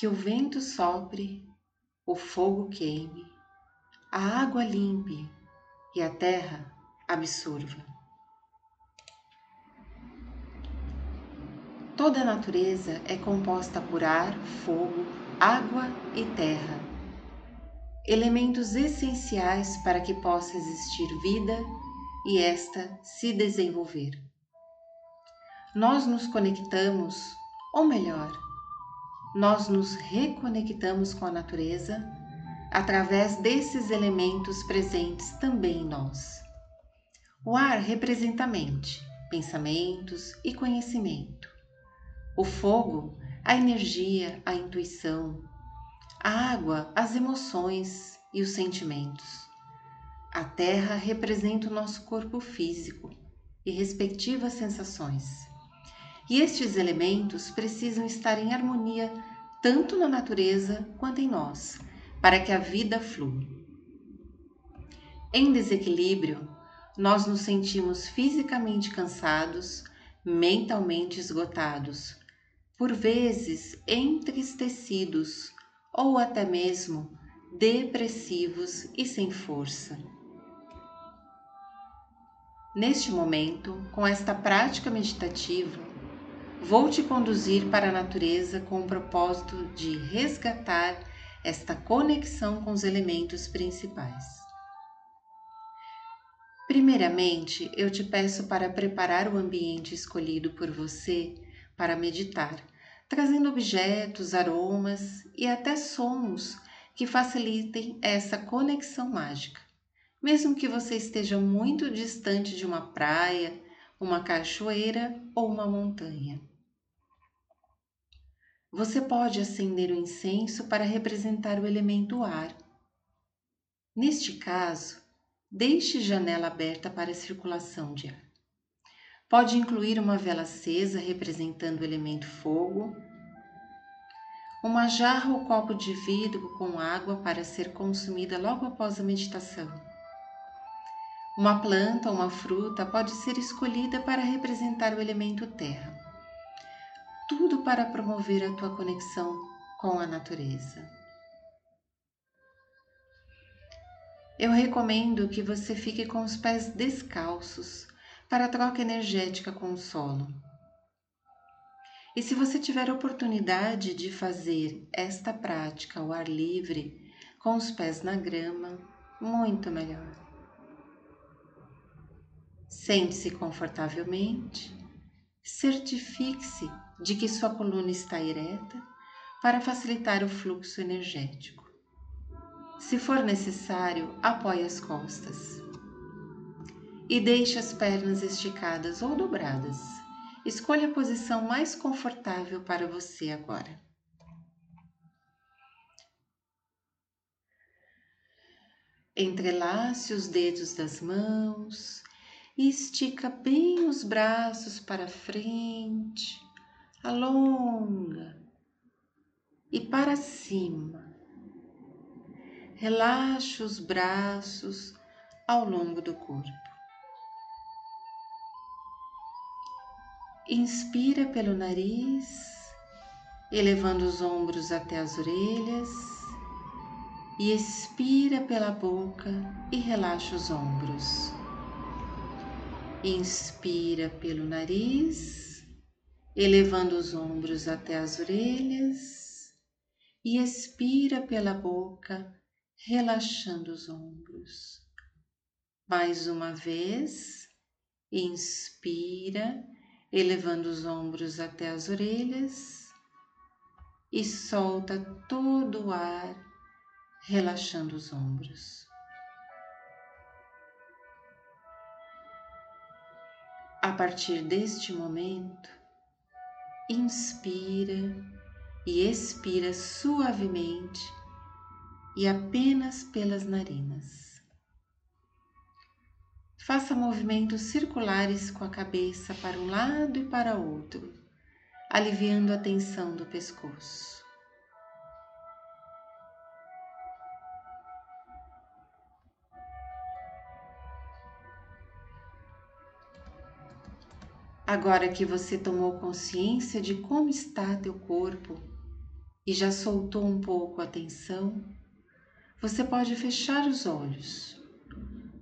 que o vento sopre, o fogo queime, a água limpe e a terra absorva. Toda a natureza é composta por ar, fogo, água e terra, elementos essenciais para que possa existir vida e esta se desenvolver. Nós nos conectamos, ou melhor, nós nos reconectamos com a natureza através desses elementos presentes também em nós. O ar representa a mente, pensamentos e conhecimento. O fogo, a energia, a intuição. A água, as emoções e os sentimentos. A terra representa o nosso corpo físico e respectivas sensações. E estes elementos precisam estar em harmonia tanto na natureza quanto em nós, para que a vida flua. Em desequilíbrio, nós nos sentimos fisicamente cansados, mentalmente esgotados, por vezes entristecidos ou até mesmo depressivos e sem força. Neste momento, com esta prática meditativa, vou te conduzir para a natureza com o propósito de resgatar esta conexão com os elementos principais. Primeiramente, eu te peço para preparar o ambiente escolhido por você para meditar, trazendo objetos, aromas e até sons que facilitem essa conexão mágica. Mesmo que você esteja muito distante de uma praia, uma cachoeira ou uma montanha. Você pode acender o incenso para representar o elemento ar. Neste caso, deixe janela aberta para a circulação de ar. Pode incluir uma vela acesa representando o elemento fogo, uma jarra ou copo de vidro com água para ser consumida logo após a meditação. Uma planta ou uma fruta pode ser escolhida para representar o elemento terra tudo para promover a tua conexão com a natureza. Eu recomendo que você fique com os pés descalços para troca energética com o solo. E se você tiver oportunidade de fazer esta prática ao ar livre, com os pés na grama, muito melhor. Sente-se confortavelmente, certifique-se de que sua coluna está ereta para facilitar o fluxo energético. Se for necessário, apoie as costas e deixe as pernas esticadas ou dobradas. Escolha a posição mais confortável para você agora. Entrelace os dedos das mãos e estica bem os braços para frente alonga e para cima. Relaxa os braços ao longo do corpo. Inspira pelo nariz, elevando os ombros até as orelhas, e expira pela boca e relaxa os ombros. Inspira pelo nariz elevando os ombros até as orelhas e expira pela boca, relaxando os ombros. Mais uma vez, inspira, elevando os ombros até as orelhas e solta todo o ar, relaxando os ombros. A partir deste momento, inspira e expira suavemente e apenas pelas narinas. Faça movimentos circulares com a cabeça para um lado e para outro, aliviando a tensão do pescoço. Agora que você tomou consciência de como está teu corpo, e já soltou um pouco a tensão, você pode fechar os olhos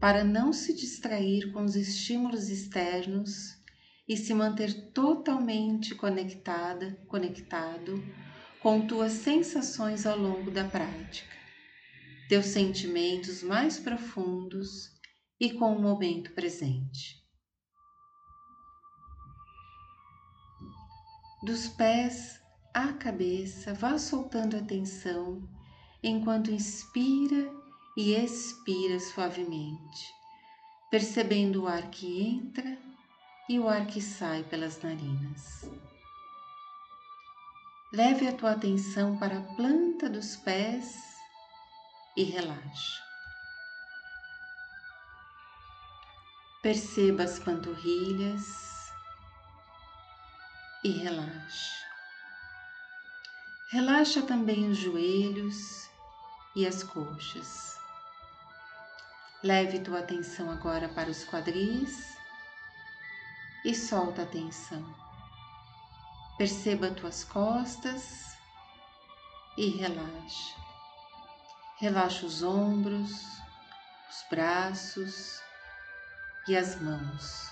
para não se distrair com os estímulos externos e se manter totalmente conectada, conectado com tuas sensações ao longo da prática, teus sentimentos mais profundos e com o momento presente. Dos pés à cabeça, vá soltando a tensão enquanto inspira e expira suavemente, percebendo o ar que entra e o ar que sai pelas narinas. Leve a tua atenção para a planta dos pés e relaxa. Perceba as panturrilhas e relaxa. Relaxa também os joelhos e as coxas. Leve tua atenção agora para os quadris e solta a tensão. Perceba tuas costas e relaxa. Relaxa os ombros, os braços e as mãos.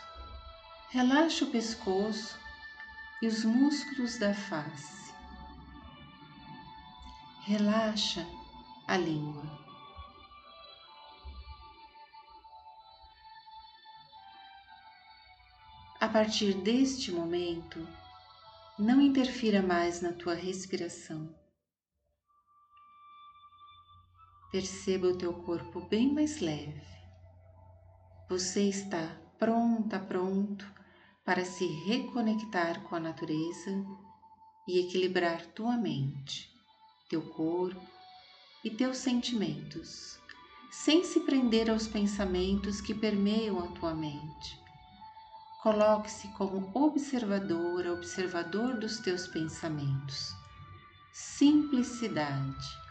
Relaxa o pescoço e os músculos da face. Relaxa a língua. A partir deste momento, não interfira mais na tua respiração. Perceba o teu corpo bem mais leve. Você está pronta, pronto para se reconectar com a natureza e equilibrar tua mente, teu corpo e teus sentimentos, sem se prender aos pensamentos que permeiam a tua mente Coloque-se como observadora, observador dos teus pensamentos. Simplicidade.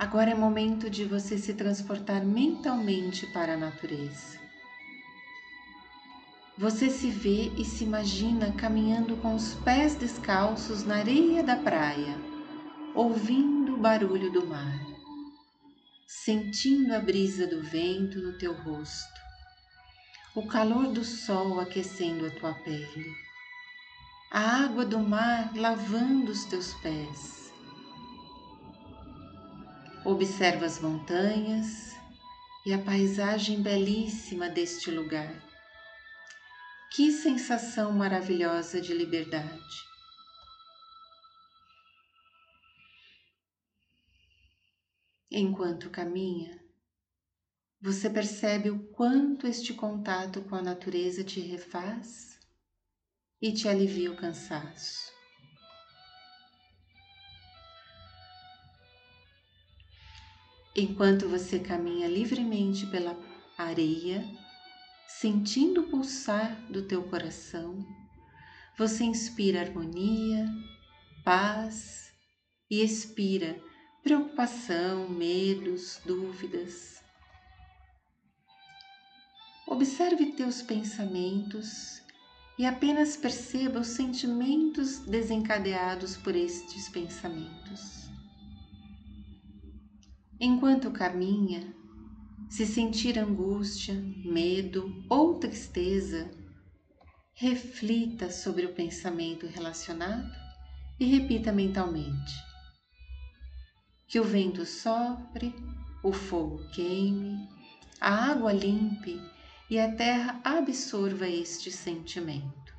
Agora é momento de você se transportar mentalmente para a natureza. Você se vê e se imagina caminhando com os pés descalços na areia da praia ouvindo o barulho do mar, sentindo a brisa do vento no teu rosto, o calor do sol aquecendo a tua pele, a água do mar lavando os teus pés. Observa as montanhas e a paisagem belíssima deste lugar. Que sensação maravilhosa de liberdade! Enquanto caminha, você percebe o quanto este contato com a natureza te refaz e te alivia o cansaço. Enquanto você caminha livremente pela areia, sentindo o pulsar do teu coração, você inspira harmonia, paz e expira preocupação, medos, dúvidas. Observe teus pensamentos e apenas perceba os sentimentos desencadeados por estes pensamentos. Enquanto caminha, se sentir angústia, medo ou tristeza, reflita sobre o pensamento relacionado e repita mentalmente: que o vento sopre, o fogo queime, a água limpe e a terra absorva este sentimento.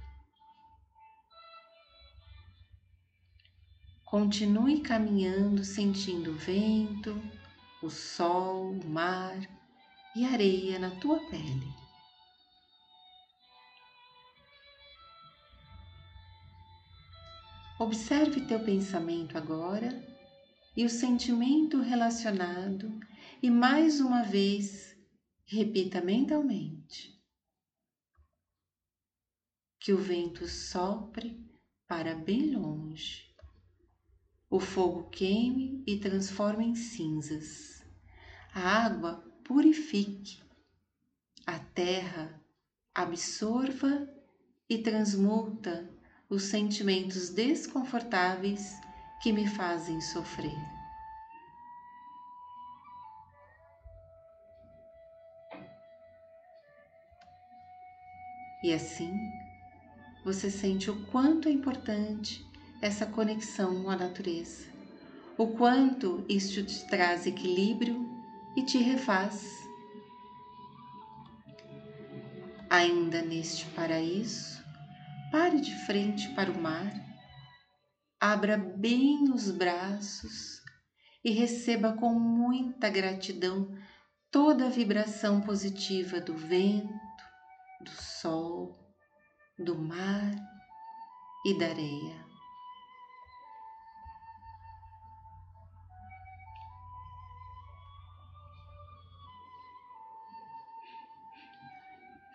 Continue caminhando sentindo o vento, o sol, o mar e areia na tua pele. Observe teu pensamento agora e o sentimento relacionado, e mais uma vez repita mentalmente: que o vento sopre para bem longe, o fogo queime e transforme em cinzas, a água purifique a terra absorva e transmuta os sentimentos desconfortáveis que me fazem sofrer. E assim, você sente o quanto é importante essa conexão com a natureza, o quanto isto te traz equilíbrio e te refaz. Ainda neste paraíso, pare de frente para o mar, abra bem os braços e receba com muita gratidão toda a vibração positiva do vento, do sol, do mar e da areia.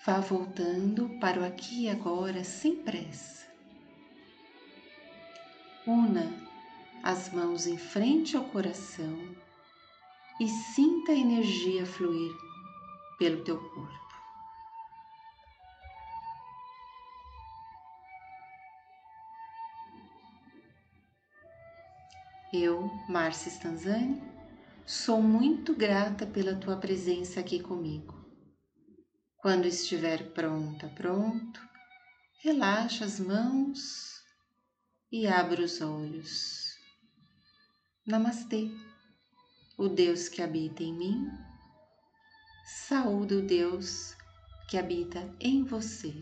Vá voltando para o aqui e agora sem pressa. Una as mãos em frente ao coração e sinta a energia fluir pelo teu corpo. Eu, Márcia Stanzani, sou muito grata pela tua presença aqui comigo. Quando estiver pronta, pronto, relaxa as mãos e abra os olhos. Namastê. O Deus que habita em mim, saúde o Deus que habita em você.